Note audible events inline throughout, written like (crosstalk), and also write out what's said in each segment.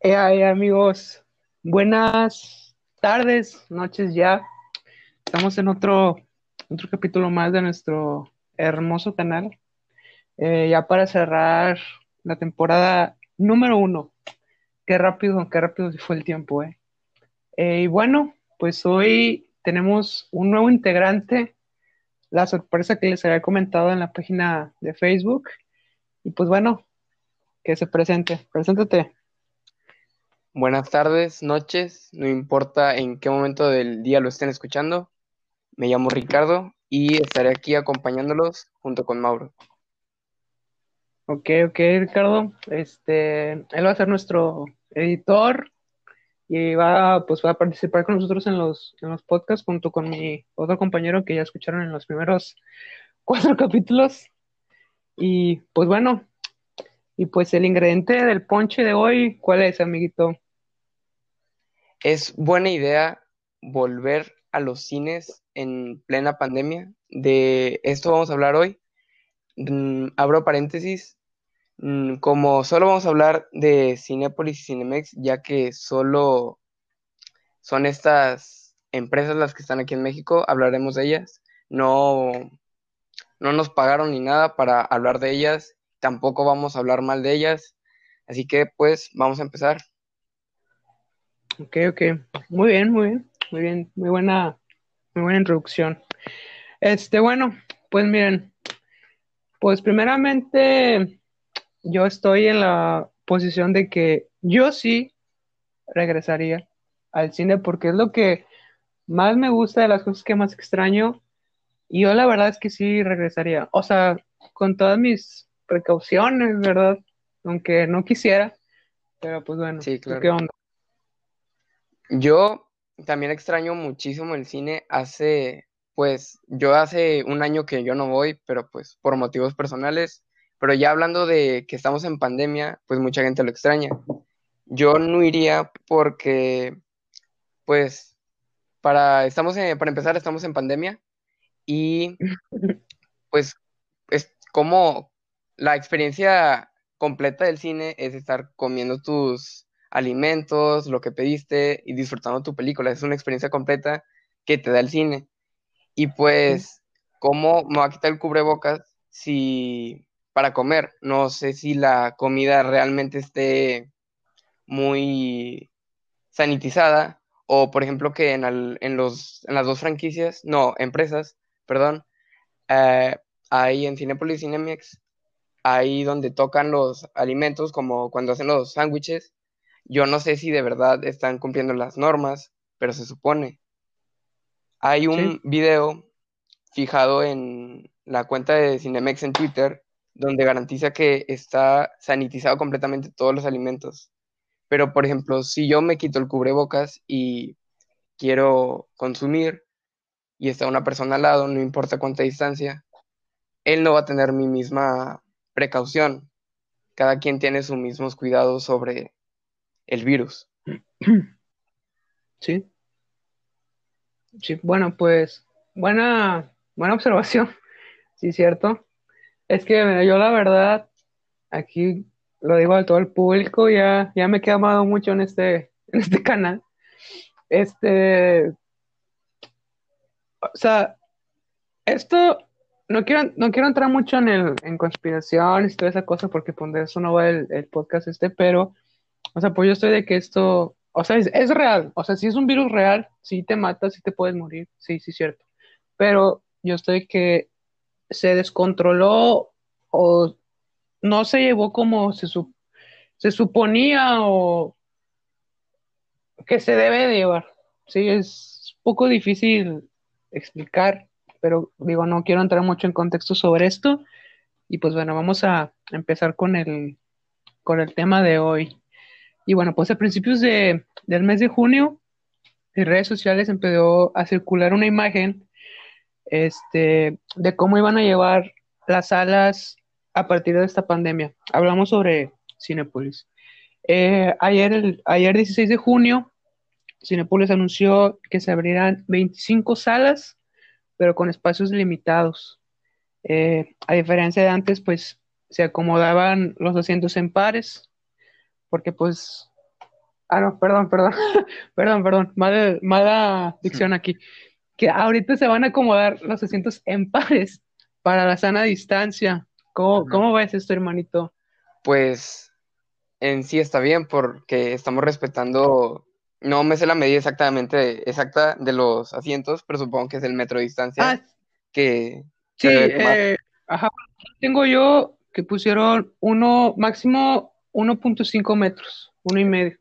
Eh, amigos, buenas tardes, noches ya. Estamos en otro, otro capítulo más de nuestro hermoso canal. Eh, ya para cerrar la temporada número uno. Qué rápido, qué rápido se fue el tiempo, eh. eh. Y bueno, pues hoy tenemos un nuevo integrante. La sorpresa que les había comentado en la página de Facebook. Y pues bueno, que se presente. Preséntate. Buenas tardes, noches, no importa en qué momento del día lo estén escuchando. Me llamo Ricardo y estaré aquí acompañándolos junto con Mauro. Ok, ok, Ricardo. Este, él va a ser nuestro editor y va, pues, va a participar con nosotros en los, en los podcasts junto con mi otro compañero que ya escucharon en los primeros (laughs) cuatro capítulos. Y pues bueno, y pues el ingrediente del ponche de hoy, ¿cuál es, amiguito? Es buena idea volver a los cines en plena pandemia. De esto vamos a hablar hoy. Mm, abro paréntesis. Mm, como solo vamos a hablar de Cinepolis y Cinemex, ya que solo son estas empresas las que están aquí en México, hablaremos de ellas. No, no nos pagaron ni nada para hablar de ellas, tampoco vamos a hablar mal de ellas. Así que pues vamos a empezar. Ok, ok. Muy bien, muy bien, muy bien, muy buena, muy buena introducción. Este, bueno, pues miren, pues primeramente yo estoy en la posición de que yo sí regresaría al cine porque es lo que más me gusta de las cosas que más extraño. Y yo la verdad es que sí regresaría. O sea, con todas mis precauciones, ¿verdad? Aunque no quisiera. Pero pues bueno, sí, claro. ¿qué onda? Yo también extraño muchísimo el cine. Hace, pues, yo hace un año que yo no voy, pero pues por motivos personales. Pero ya hablando de que estamos en pandemia, pues mucha gente lo extraña. Yo no iría porque, pues, para, estamos para empezar, estamos en pandemia y (laughs) pues es como la experiencia completa del cine es estar comiendo tus alimentos, lo que pediste y disfrutando tu película. Es una experiencia completa que te da el cine. Y pues, ¿cómo me va a quitar el cubrebocas si para comer? No sé si la comida realmente esté muy sanitizada o, por ejemplo, que en, los, en las dos franquicias, no, empresas, perdón, eh, ahí en Cinepolis y Cinemex, ahí donde tocan los alimentos, como cuando hacen los sándwiches, yo no sé si de verdad están cumpliendo las normas, pero se supone. Hay un video fijado en la cuenta de Cinemex en Twitter donde garantiza que está sanitizado completamente todos los alimentos. Pero, por ejemplo, si yo me quito el cubrebocas y quiero consumir y está una persona al lado, no importa cuánta distancia, él no va a tener mi misma precaución. Cada quien tiene sus mismos cuidados sobre el virus. Sí. Sí, bueno, pues buena, buena observación. Sí, cierto. Es que yo la verdad, aquí lo digo a todo el público, ya, ya me he quedado mucho en este, (laughs) en este canal. Este, o sea, esto, no quiero, no quiero entrar mucho en el, en conspiraciones y toda esa cosa, porque pues de eso no va el, el podcast este, pero o sea, pues yo estoy de que esto, o sea, es, real. O sea, si es un virus real, sí te mata, sí te puedes morir, sí, sí, cierto. Pero yo estoy que se descontroló o no se llevó como se, se suponía o que se debe de llevar. Sí, es poco difícil explicar, pero digo, no quiero entrar mucho en contexto sobre esto. Y pues bueno, vamos a empezar con el, con el tema de hoy. Y bueno, pues a principios de, del mes de junio, en redes sociales empezó a circular una imagen este, de cómo iban a llevar las salas a partir de esta pandemia. Hablamos sobre Cinepolis. Eh, ayer, el, ayer 16 de junio, Cinepolis anunció que se abrirán 25 salas, pero con espacios limitados. Eh, a diferencia de antes, pues se acomodaban los asientos en pares porque pues Ah, no, perdón, perdón, (laughs) perdón, perdón, mala, mala dicción aquí. Que ahorita se van a acomodar los asientos en (laughs) pares para la sana distancia. ¿Cómo, ¿cómo ves esto, hermanito? Pues en sí está bien porque estamos respetando, no me sé la medida exactamente exacta de los asientos, pero supongo que es el metro de distancia Ah, que sí, eh, ajá, tengo yo que pusieron uno, máximo 1.5 metros, uno y medio.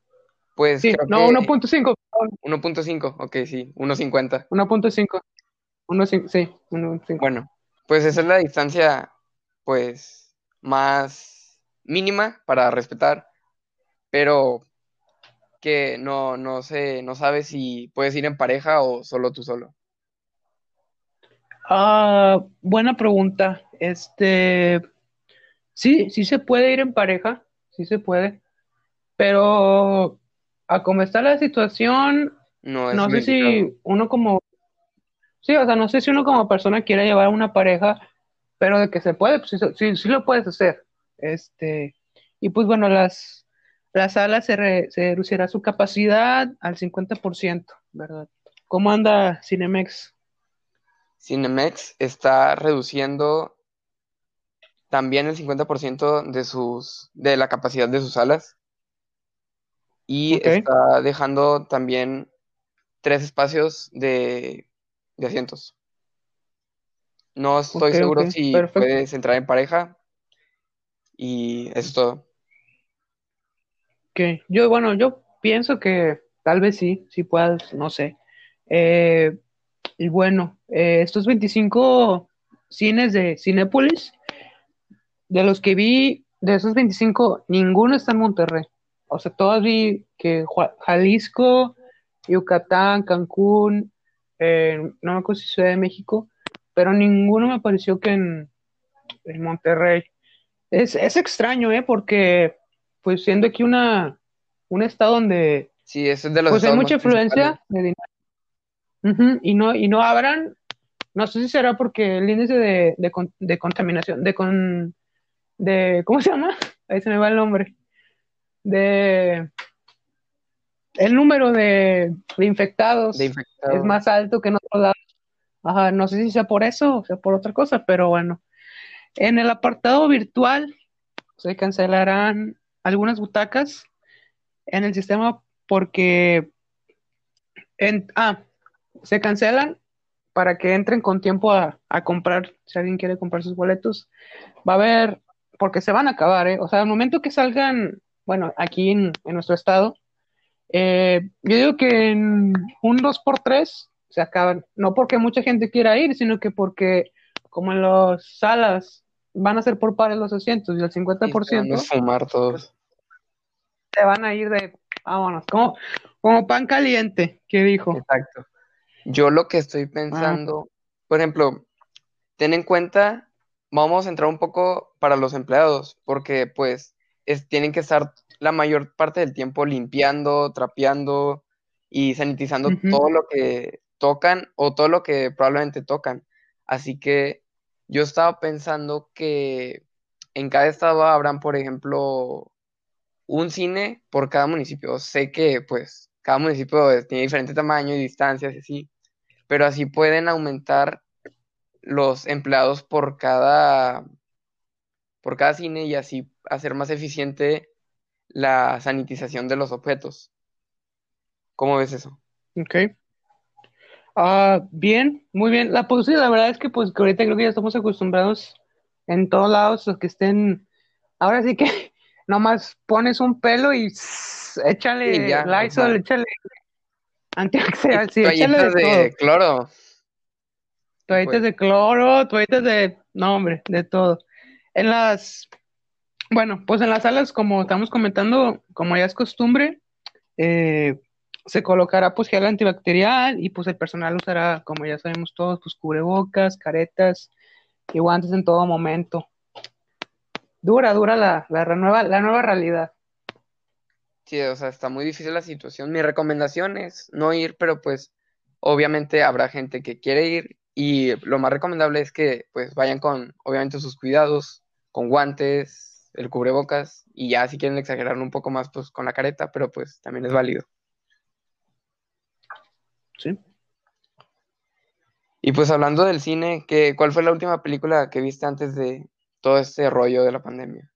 Pues Sí, creo no, que 1.5, perdón, 1.5, ok, sí, 1.50. 1.5, 1.5, sí, 1.5. Bueno, pues esa es la distancia, pues, más mínima para respetar, pero que no, no sé, no sabes si puedes ir en pareja o solo tú solo. Ah, buena pregunta. Este, sí, sí se puede ir en pareja, sí se puede, pero a cómo está la situación, No es no sé si uno como, sí, o sea, no sé si uno como persona quiere llevar a una pareja, pero de que se puede, pues sí, sí, sí lo puedes hacer. Este, y pues bueno, las, las salas se, re- se reducirá su capacidad al 50%, ¿verdad? ¿Cómo anda Cinemex? Cinemex está reduciendo también el 50% de sus, de la capacidad de sus salas y está dejando también tres espacios de, de asientos. No estoy seguro si perfecto. puedes entrar en pareja y eso es todo. Que yo, bueno, yo pienso que tal vez sí, sí puedas, no sé. Eh, y bueno, eh, estos 25 cines de Cinépolis, de los que vi, de esos 25, ninguno está en Monterrey. O sea, todos vi que Jalisco, Yucatán, Cancún, eh, no me acuerdo si Ciudad de México, pero ninguno me pareció que en, en Monterrey. Es, es extraño, ¿eh? Porque, pues siendo aquí una, un estado donde Sí, es de los pues hay mucha influencia de dinero. Y no, y no abran, no sé si será porque el índice de, de, con- de contaminación, de con, de, ¿cómo se llama? Ahí se me va el nombre. De el número de, de infectados de es más alto que en otros lados. Ajá, no sé si sea por eso o sea por otra cosa, pero bueno. En el apartado virtual se cancelarán algunas butacas en el sistema porque en, ah, se cancelan para que entren con tiempo a, a comprar, si alguien quiere comprar sus boletos. Va a haber, porque se van a acabar, ¿eh? O sea, al momento que salgan, bueno, aquí en, en nuestro estado, eh, yo digo que en un 2x3 se acaban. No porque mucha gente quiera ir, sino que porque como en las salas van a ser por pares los asientos y el Y se van a 50% esfumar todos. se van a ir de, vámonos, como, como pan caliente, que dijo. Exacto. Yo lo que estoy Ah, pensando, por ejemplo, ten en cuenta, vamos a entrar un poco para los empleados, porque pues es, tienen que estar la mayor parte del tiempo limpiando, trapeando y sanitizando todo lo que tocan o todo lo que probablemente tocan. Así que yo estaba pensando que en cada estado habrán, por ejemplo, un cine por cada municipio. Sé que pues cada municipio tiene diferente tamaño y distancias y así, pero así pueden aumentar los empleados por cada, por cada cine y así hacer más eficiente la sanitización de los objetos. ¿Cómo ves eso? Ok. Ah, bien, muy bien. La pues sí, la verdad es que pues que ahorita creo que ya estamos acostumbrados en todos lados los que estén. Ahora sí que (laughs) nomás pones un pelo y sss, (laughs) Sí, échale ya, o Lysol, échale antibacterial, sí, échale de todo. de cloro, Toallitas pues, de cloro, toallitas de, no hombre, de todo. En las, bueno, pues en las salas, como estamos comentando, como ya es costumbre, eh, se colocará pues gel antibacterial y pues el personal usará, como ya sabemos todos, pues cubrebocas, caretas y guantes en todo momento. Dura, dura la, la, renueva, la nueva realidad. sí, o sea, está muy difícil la situación. Mi recomendación es no ir, pero pues obviamente habrá gente que quiere ir y lo más recomendable es que pues vayan con obviamente sus cuidados, con guantes, el cubrebocas y ya si quieren exagerarlo un poco más, pues con la careta, pero pues también es válido. Sí. Y pues hablando del cine, ¿qué, ¿cuál fue la última película que viste antes de todo este rollo de la pandemia?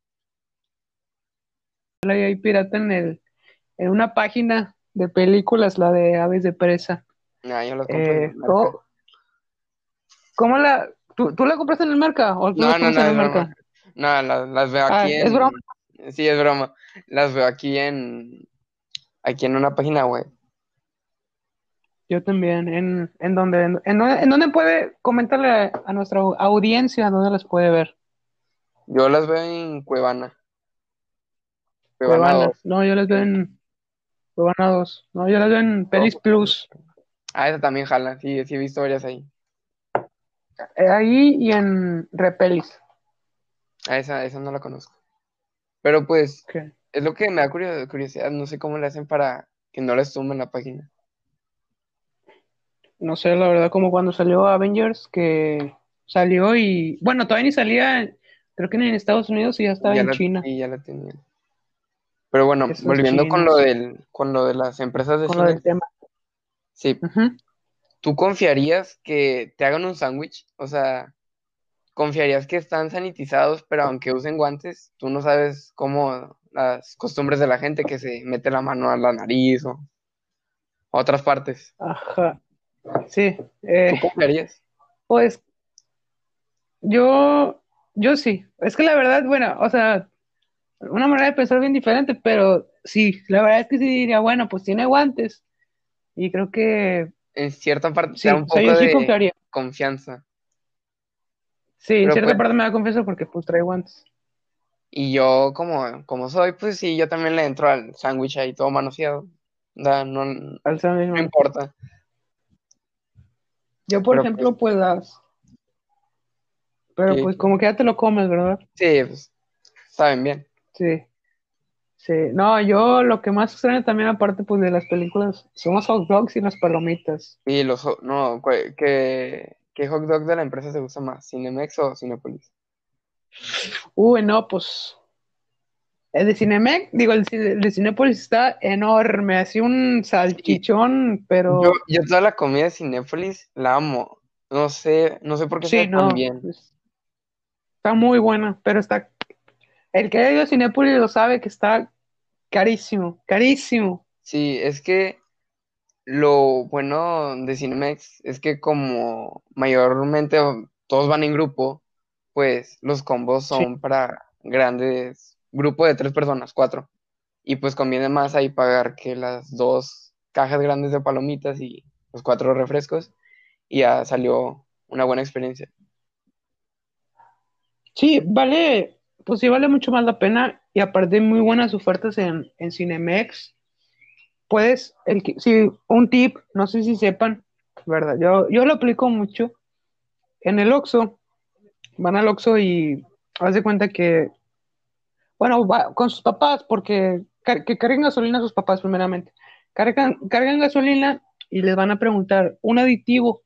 Hay pirata en el, en una página de películas, la de Aves de Presa. Ah, yo las compré Eh, ¿cómo, la, tú, tú la compraste en el mercado o No, no, no, en es el mercado? No, las, las veo Ah, aquí es en... broma. Sí, es broma. Las veo aquí en... Aquí en una página web. Yo también. ¿En, en dónde, en, en dónde- en dónde puede comentarle a nuestra audiencia dónde las puede ver? Yo las veo en Cuevana. Cuevana Cuevana. 2. No, yo las veo en Cuevana 2. No, yo las veo en Pelis Plus. Ah, esa también jala. Sí, sí he visto varias ahí. Eh, ahí y en Repelis. Ah, esa, esa no la conozco. Pero pues, es lo que me da curio- curiosidad. No sé cómo le hacen para que no les tumben la página. No sé, la verdad, como cuando salió Avengers, que salió y. Bueno, todavía ni salía, creo que ni en Estados Unidos y ya estaba Ya en la, China. sí, ya la tenían. Pero bueno, Esos volviendo con lo del, con lo de las empresas de Con lo cine, del tema. sí. ¿Tú confiarías que te hagan un sándwich? O sea, ¿confiarías que están sanitizados, pero aunque usen guantes, tú no sabes cómo las costumbres de la gente que se mete la mano a la nariz o a otras partes? Ajá. Sí. ¿Tú eh, confiarías? pues yo, yo sí. Es que la verdad, bueno, o sea, una manera de pensar bien diferente, pero sí, la verdad es que sí diría, bueno, pues tiene guantes. Y creo que En cierta parte te sí, da un poco de confiaría. confianza. Sí, en cierta pues, parte me da confianza porque pues trae guantes. y yo como, como soy, pues sí, yo también le entro al sándwich ahí todo manoseado. Da, no, Al sándwich, no. importa. Yo, por Pero pues, ejemplo, pues las. Pero sí, pues como que ya te lo comes, ¿verdad? sí, pues, saben bien. Sí. Sí. No, yo lo que más extraño también, aparte pues de las películas, son los hot dogs y las palomitas. Y los, no, cu- ¿qué, qué hot dog de la empresa se gusta más? ¿Cinemex o Cinépolis? Uy, no, pues. El de Cinemex, digo, el, el de Cinépolis está enorme, así un salchichón, yo, pero yo toda la comida de Cinépolis la amo. No sé, no sé por qué sí, sabe tan no, bien. es- está muy buena, pero está. El que haya ido a Cinépolis lo sabe que está carísimo, carísimo. Sí, es que lo bueno de Cinemex es que como mayormente todos van en grupo, pues los combos Sí. son para grandes, grupo de tres personas, cuatro. Y pues conviene más ahí pagar que las dos cajas grandes de palomitas y los cuatro refrescos. Y ya salió una buena experiencia. Sí, vale, pues sí vale mucho más la pena y aparte hay muy buenas ofertas en, en Cinemex. Puedes, el, sí, un tip, no sé si sepan, ¿verdad? Yo, yo lo aplico mucho. En el Oxxo, van al Oxxo y haz de cuenta que, bueno, va con sus papás, porque car- que carguen gasolina a sus papás primeramente. Cargan, cargan gasolina y les van a preguntar un aditivo.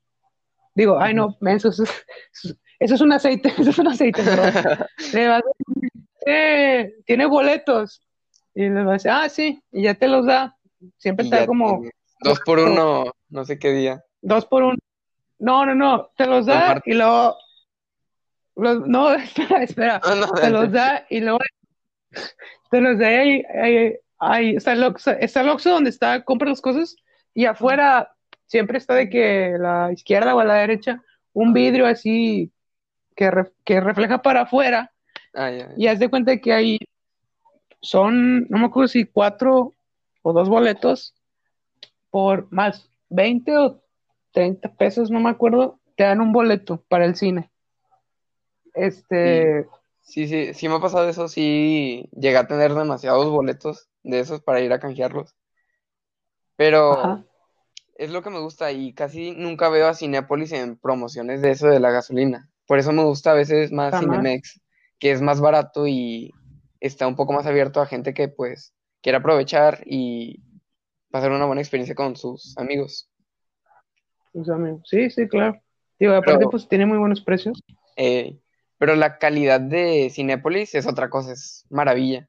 Digo, ay no, menso, (laughs) eso es, un aceite, (laughs) eso es un aceite. (laughs) Le vas a decir, "Eh, tiene boletos. Y le vas a decir, ah, sí, y ya te los da. Siempre ya como dos por uno, no sé qué día. dos por uno. No, no, no, te los da Comparte. y luego, los- no, (laughs) espera, espera, No, no, te los da y luego te los da ahí, ahí, ahí está el Oxxo, está el Oxxo donde está, compra las cosas y afuera siempre está de que la izquierda o a la derecha un vidrio así que, re- que refleja para afuera Ah, ya, y haz de cuenta que ahí son, no me acuerdo si cuatro o dos boletos por más 20 o 30 pesos, no me acuerdo, te dan un boleto para el cine. Este, sí, sí, sí me ha pasado eso, sí llegué a tener demasiados boletos de esos para ir a canjearlos, pero ajá, es lo que me gusta y casi nunca veo a Cinépolis en promociones de eso de la gasolina. Por eso me gusta a veces más jamás. Cinemex, que es más barato y está un poco más abierto a gente que pues quiere aprovechar y pasar una buena experiencia con sus amigos. Sus amigos. Sí, sí, claro. Digo, aparte, Pero, pues tiene muy buenos precios. eh, Pero la calidad de Cinépolis es otra cosa, es maravilla.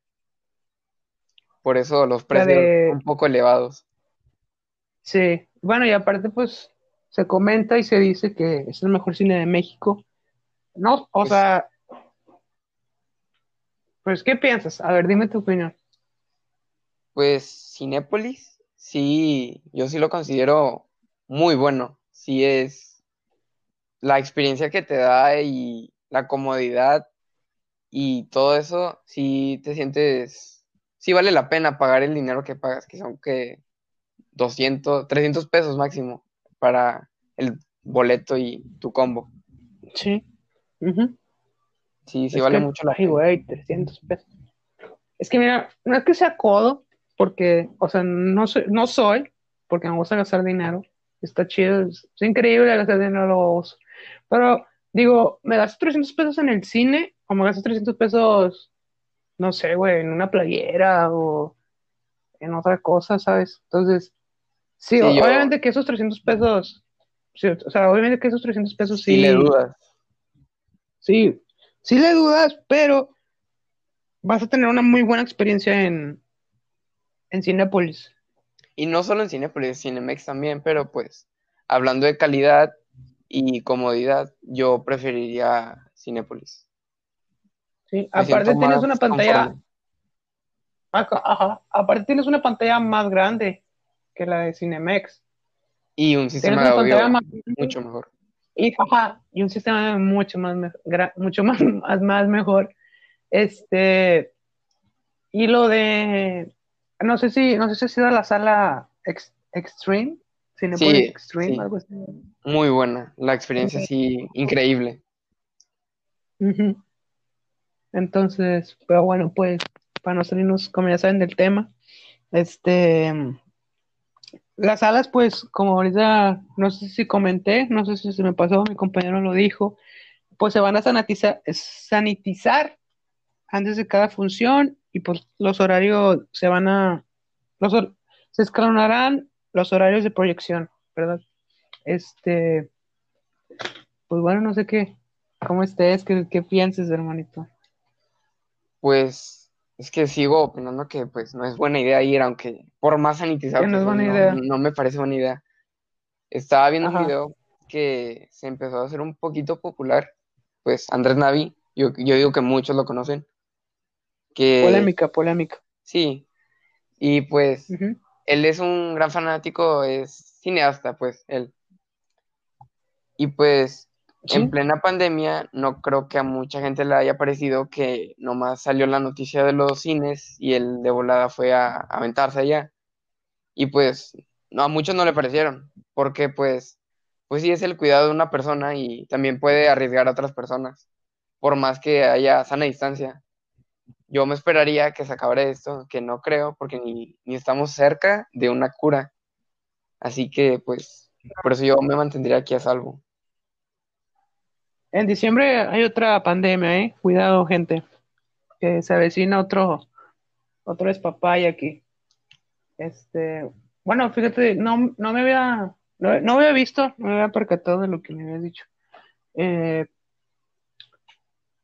Por eso los precios de- son un poco elevados. Sí, bueno, y aparte, pues se comenta y se dice que es el mejor cine de México. No, o Pues- sea, pues, ¿qué piensas? A ver, dime tu opinión. Pues Cinépolis, sí, yo sí lo considero muy bueno. Sí es la experiencia que te da y la comodidad y todo eso, sí te sientes, sí vale la pena pagar el dinero que pagas, que son que 200, 300 pesos máximo para el boleto y tu combo. Sí. Sí, sí Es vale que, mucho la ay, güey, 300 pesos. Es que mira, no es que sea codo, porque, o sea, no soy, no soy, porque me gusta gastar dinero. Está chido, es, es increíble gastar dinero. Pero, digo, ¿me gasto 300 pesos en el cine o me gasto 300 pesos, no sé, güey, en una playera o en otra cosa, ¿sabes? Entonces, sí, Sí, yo- obviamente que esos 300 pesos, sí, o sea, obviamente que esos 300 pesos Si le dudas. Sí, sí le dudas, pero vas a tener una muy buena experiencia en, en Cinépolis. Y no solo en Cinépolis, Cinemex también, pero pues hablando de calidad y comodidad, yo preferiría Cinépolis. Sí, Me aparte tienes una pantalla, ajá, ajá, aparte tienes una pantalla más grande que la de Cinemex. Y un sistema de audio más mucho mejor. Y, ajá, y un sistema mucho más, mucho (laughs) más, más, más mejor. Este, y lo de, no sé si, no sé si ha sido la sala Ex- Extreme, Cinépolis Sí, Extreme, sí. algo así. Muy buena. La experiencia sí, increíble. Entonces, pero bueno, pues, para no salirnos, como ya saben, del tema, este, las salas, pues, como ahorita, no sé si comenté, no sé si se me pasó, mi compañero lo dijo, pues se van a sanitizar, sanitizar antes de cada función y pues los horarios se van a, los, se escalonarán los horarios de proyección, ¿verdad? Este, pues bueno, no sé qué, cómo estés, qué, qué pienses, hermanito. Pues es que sigo opinando que pues no es buena idea ir, aunque por más sanitizado Que no es buena no, idea. no me parece buena idea. Estaba viendo Ajá. un video que se empezó a hacer un poquito popular, pues Andrés Navi, yo, yo digo que muchos lo conocen, que Polémica, polémica. sí, y pues él es un gran fanático, es cineasta, pues él. Y pues En plena pandemia no creo que a mucha gente le haya parecido que nomás salió la noticia de los cines y él de volada fue a, a aventarse allá. Y pues a muchos no le parecieron, porque pues, pues sí es el cuidado de una persona y también puede arriesgar a otras personas, por más que haya sana distancia. Yo me esperaría que se acabara esto, que no creo, porque ni, ni estamos cerca de una cura. Así que pues, por eso yo me mantendría aquí a salvo. En diciembre hay otra pandemia, ¿eh? Cuidado, gente. Que se avecina otro, otro espapay aquí. Este, bueno, fíjate, no, no me había, no, no había visto, no me había percatado de lo que me habías dicho. Eh,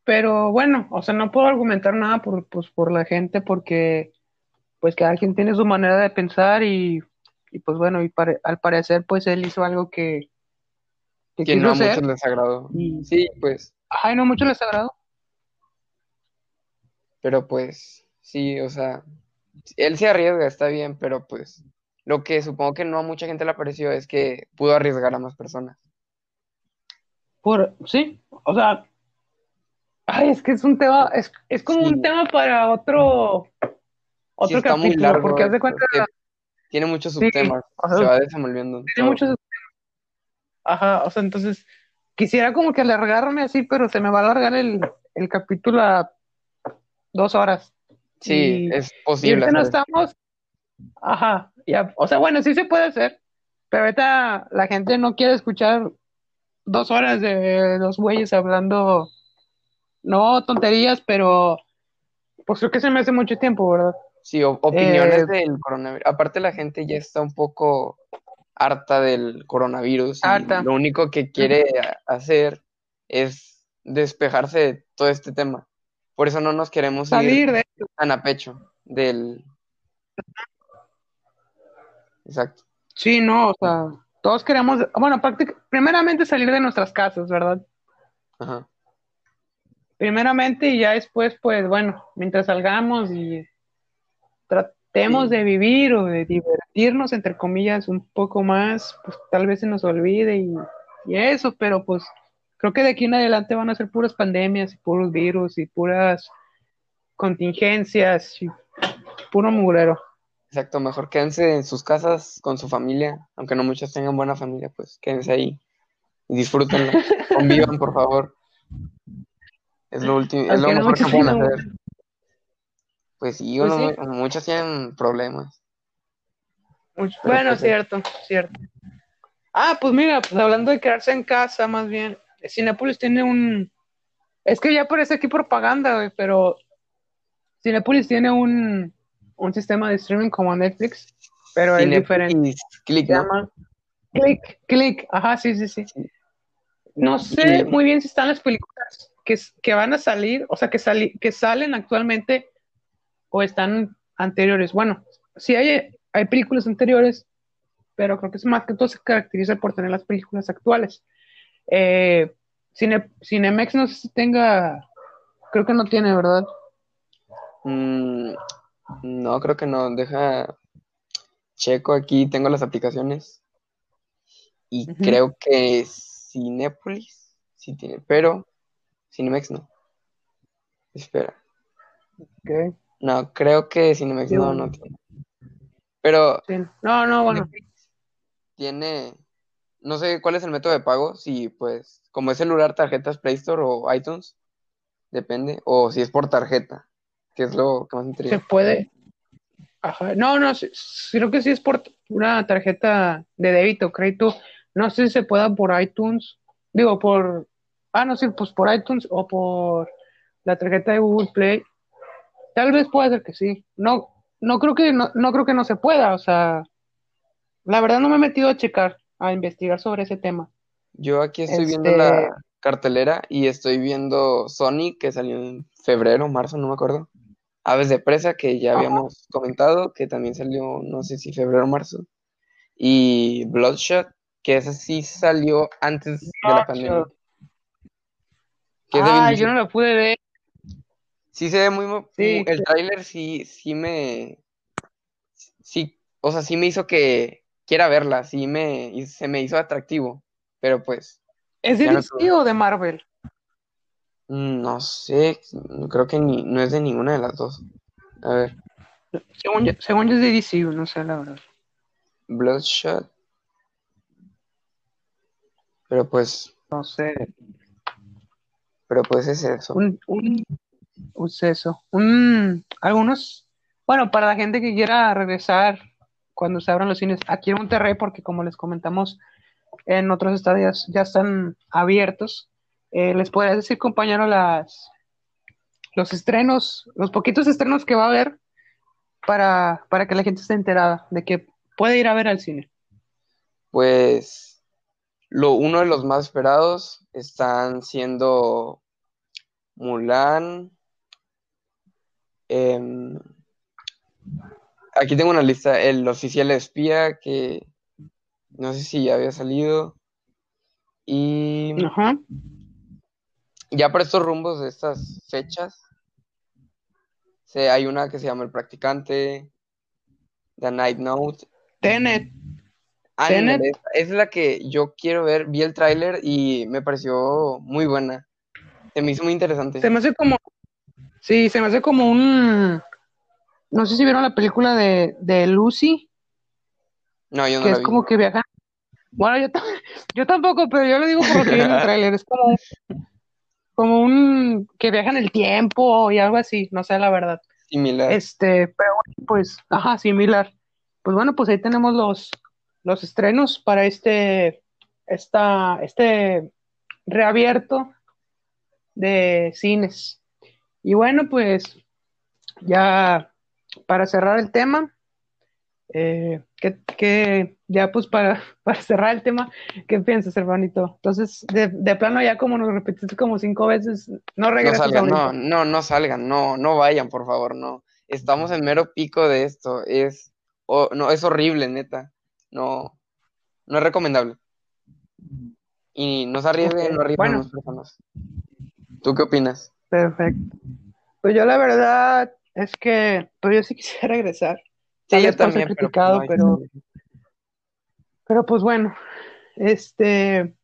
pero bueno, o sea, no puedo argumentar nada por, pues, por la gente porque pues cada quien tiene su manera de pensar y, y pues bueno, y al parecer pues él hizo algo que, que no a muchos les agradó. y, Sí, pues, ay, no mucho les agradó. pero pues, sí, o sea, él se arriesga, está bien, pero pues, lo que supongo que no a mucha gente le pareció es que pudo arriesgar a más personas. Por, sí, o sea, ay, es que es un tema, es, es como Sí. un tema para otro, Sí, otro muy capítulo, largo, porque haz de cuenta, tiene muchos Sí, subtemas, se va desenvolviendo en tiene muchos, ajá, o sea, entonces, quisiera como que alargarme así, pero se me va a alargar el, el capítulo a dos horas. Sí, Y- es posible no estamos, ajá, ya, o sea, bueno, sí se puede hacer, pero ahorita la gente no quiere escuchar dos horas de dos güeyes hablando, no tonterías, pero pues creo que se me hace mucho tiempo, ¿verdad? Sí, opiniones Eh, del coronavirus. Aparte, la gente ya está un poco harta del coronavirus y lo único que quiere hacer es despejarse de todo este tema. Por eso no nos queremos Salir ir de tan a pecho del... Exacto. Sí, no, o sea, todos queremos, bueno, primeramente salir de nuestras casas, ¿verdad? Ajá. Primeramente y ya después, pues bueno, mientras salgamos y tratemos Sí. de vivir o de divertirnos, entre comillas, un poco más, pues tal vez se nos olvide y, y eso, pero pues creo que de aquí en adelante van a ser puras pandemias y puros virus y puras contingencias y puro mugrero. Exacto, mejor quédense en sus casas con su familia, aunque no muchos tengan buena familia, pues quédense ahí y disfrútenla. (laughs) Convivan, por favor. Es lo último, es lo no mejor que pueden hacer. Pues sí, Pues uno- sí. muchos tienen problemas. Mucho- Bueno, cierto, cierto. Ah, pues mira, pues hablando de quedarse en casa, más bien, Cinepolis tiene un... Es que ya parece aquí propaganda, güey, pero Cinepolis tiene un, un sistema de streaming como Netflix, pero es diferente. Click, Se ¿no? llama Click, Click, ajá, sí, sí, sí. No sé muy bien si están las películas que, que van a salir, o sea, que, sali- que salen actualmente o están anteriores. Bueno, sí hay, hay películas anteriores, pero creo que es más que todo se caracteriza por tener las películas actuales. Eh, Cine, Cinemex no sé si tenga, creo que no tiene, ¿verdad? Mm, no, creo que no. Deja. Checo aquí, tengo las aplicaciones. Y creo que Cinépolis sí tiene, pero Cinemex no. Espera. Ok, No, creo que Cinemex Sí, no, no tiene. Pero sí. No, no, bueno. Tiene. No sé cuál es el método de pago, si pues, como es celular, tarjetas Play Store o iTunes, depende, o si es por tarjeta, que es lo que más me Se interesa. puede. Ajá. No, no, creo que sí es por una tarjeta de débito, crédito. No sé si se pueda por iTunes. Digo, por. Ah, no, sí, pues por iTunes o por la tarjeta de Google Play. Tal vez pueda ser que sí. No, no creo que no, no creo que no se pueda. O sea, la verdad no me he metido a checar, a investigar sobre ese tema. Yo aquí estoy viendo Este- la cartelera y estoy viendo Sonic, que salió en febrero, marzo, no me acuerdo. Aves de presa, que ya Ajá. habíamos comentado, que también salió, no sé si febrero o marzo. Y Bloodshot, que ese sí salió antes de la pandemia. Ah, yo no la pude ver. Sí se ve muy... Sí, el tráiler sí, sí me... Sí, o sea, sí me hizo que quiera verla, sí me... y se me hizo atractivo, pero pues... ¿Es de no DC o de Marvel? Mm, No sé, creo que ni, no es de ninguna de las dos. A ver, Según yo, según yo es de DC, no sé la verdad. Bloodshot. Pero pues, No sé. pero pues es eso. Un, un, un seso. Un, algunos, bueno, para la gente que quiera regresar cuando se abran los cines aquí en Monterrey, porque como les comentamos, en otros estadios ya están abiertos. Eh, les podría decir, compañero, las, los estrenos, los poquitos estrenos que va a haber para, para que la gente esté enterada de que puede ir a ver al cine. Pues, lo, uno de los más esperados están siendo Mulan. Em, aquí tengo una lista, el oficial espía, que no sé si ya había salido. Y Ajá. ya por estos rumbos de estas fechas, se- hay una que se llama El Practicante, The Night Note. Tenet. Ándale, Tenet. es, es la que yo quiero ver. Vi el tráiler y me pareció muy buena. Se me hizo muy interesante. Se me hace como, sí, se me hace como un, no sé si vieron la película de, de Lucy, No, yo no que la es vi. como que viajan. Bueno, yo, (laughs) yo tampoco, pero yo lo digo por lo que vi en el (laughs) tráiler, es como, un- como un que viaja en el tiempo y algo así, no sé la verdad. Similar. Este, pero pues, ajá, similar. Pues bueno, pues ahí tenemos los, los estrenos para este, esta, este reabierto de cines. Y bueno, pues ya para cerrar el tema, Eh, que, ya pues para, (laughs) para, cerrar el tema, ¿qué piensas, hermanito? Entonces, de, de, plano ya como nos repetiste como cinco veces, no regresas. No salgan, no, no, no salgan, no, no vayan, por favor, no. Estamos en mero pico de esto, es, no, es horrible, neta, no, no es recomendable. Y no se arriesguen, no arriesguen bueno. personas. ¿Tú qué opinas? Perfecto. Pues yo la verdad es que, pues yo sí (laughs) quisiera regresar. Sí, yo también. Criticado, pero, pero, pues bueno, este,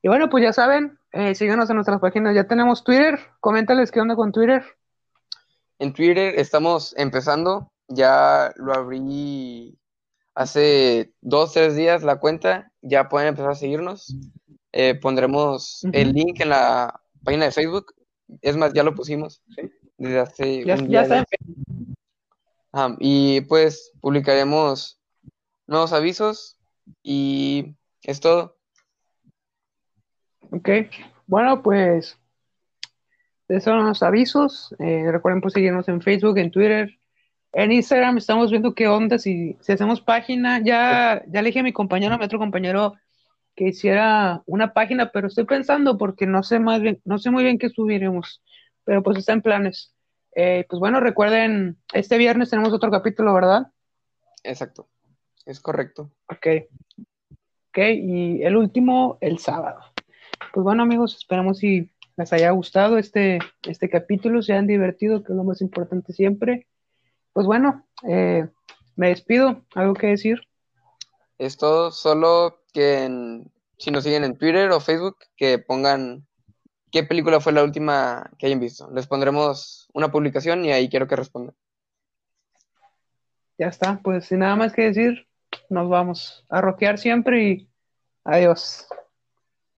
y bueno, pues ya saben, eh, síganos en nuestras páginas. Ya tenemos Twitter. Coméntales qué onda con Twitter. En Twitter estamos empezando. Ya lo abrí hace dos, tres días la cuenta. Ya pueden empezar a seguirnos. Eh, pondremos el link en la página de Facebook. Es más, ya lo pusimos desde hace ya, un día. y pues publicaremos nuevos avisos y es todo. Ok, bueno, pues esos son los avisos. Eh, recuerden pues seguirnos en Facebook, en Twitter, en Instagram. Estamos viendo qué onda si, si hacemos página. Ya, ya le dije a mi compañero, a mi otro compañero, que hiciera una página, pero estoy pensando porque no sé más bien, no sé muy bien qué subiremos, pero pues está en planes. Eh, pues bueno, recuerden, este viernes tenemos otro capítulo, ¿verdad? Exacto, es correcto. Ok. Ok, y el último, el sábado. Pues bueno, amigos, esperamos si les haya gustado este, este capítulo, se han divertido, que es lo más importante siempre. Pues bueno, eh, me despido. ¿Algo que decir? Es todo, solo que si nos siguen en Twitter o Facebook, que pongan qué película fue la última que hayan visto. Les pondremos una publicación y ahí quiero que respondan. Ya está, pues sin nada más que decir, nos vamos a roquear siempre y adiós.